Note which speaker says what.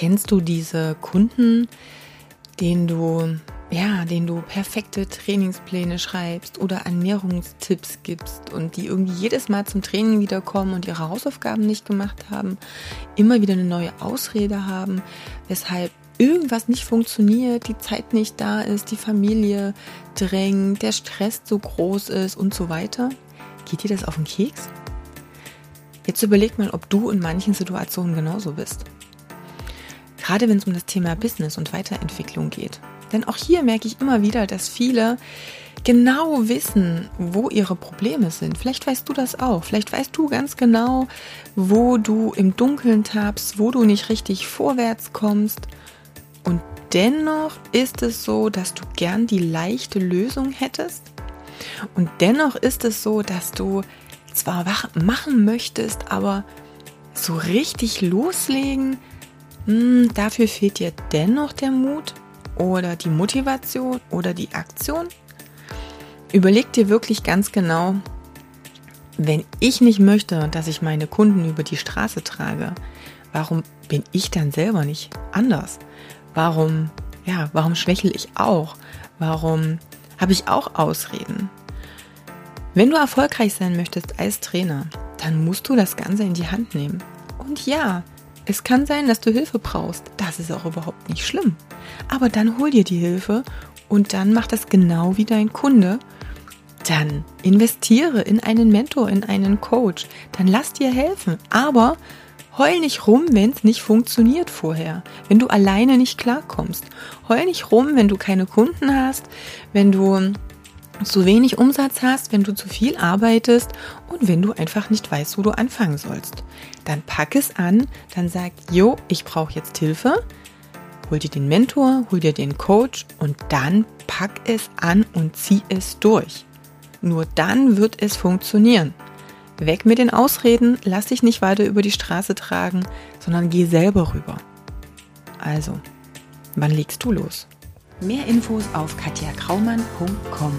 Speaker 1: Kennst du diese Kunden, denen du ja, denen du perfekte Trainingspläne schreibst oder Ernährungstipps gibst und die irgendwie jedes Mal zum Training wiederkommen und ihre Hausaufgaben nicht gemacht haben, immer wieder eine neue Ausrede haben, weshalb irgendwas nicht funktioniert, die Zeit nicht da ist, die Familie drängt, der Stress so groß ist und so weiter. Geht dir das auf den Keks? Jetzt überleg mal, ob du in manchen Situationen genauso bist. Gerade wenn es um das Thema Business und Weiterentwicklung geht. Denn auch hier merke ich immer wieder, dass viele genau wissen, wo ihre Probleme sind. Vielleicht weißt du das auch. Vielleicht weißt du ganz genau, wo du im Dunkeln tappst, wo du nicht richtig vorwärts kommst. Und dennoch ist es so, dass du gern die leichte Lösung hättest. Und dennoch ist es so, dass du zwar machen möchtest, aber so richtig loslegen, hm, dafür fehlt dir dennoch der Mut oder die Motivation oder die Aktion. Überleg dir wirklich ganz genau, wenn ich nicht möchte, dass ich meine Kunden über die Straße trage, warum bin ich dann selber nicht anders? Warum, ja, warum schwächle ich auch? Warum habe ich auch Ausreden? Wenn du erfolgreich sein möchtest als Trainer, dann musst du das Ganze in die Hand nehmen. Und ja, es kann sein, dass du Hilfe brauchst. Das ist auch überhaupt nicht schlimm. Aber dann hol dir die Hilfe und dann mach das genau wie dein Kunde. Dann investiere in einen Mentor, in einen Coach. Dann lass dir helfen. Aber heul nicht rum, wenn es nicht funktioniert vorher. Wenn du alleine nicht klarkommst. Heul nicht rum, wenn du keine Kunden hast, wenn du zu wenig Umsatz hast, wenn du zu viel arbeitest und wenn du einfach nicht weißt, wo du anfangen sollst. Dann pack es an, dann sag, jo, ich brauche jetzt Hilfe. Hol dir den Mentor, hol dir den Coach und dann pack es an und zieh es durch. Nur dann wird es funktionieren. Weg mit den Ausreden, lass dich nicht weiter über die Straße tragen, sondern geh selber rüber. Also, wann legst du los? Mehr Infos auf katjakraumann.com.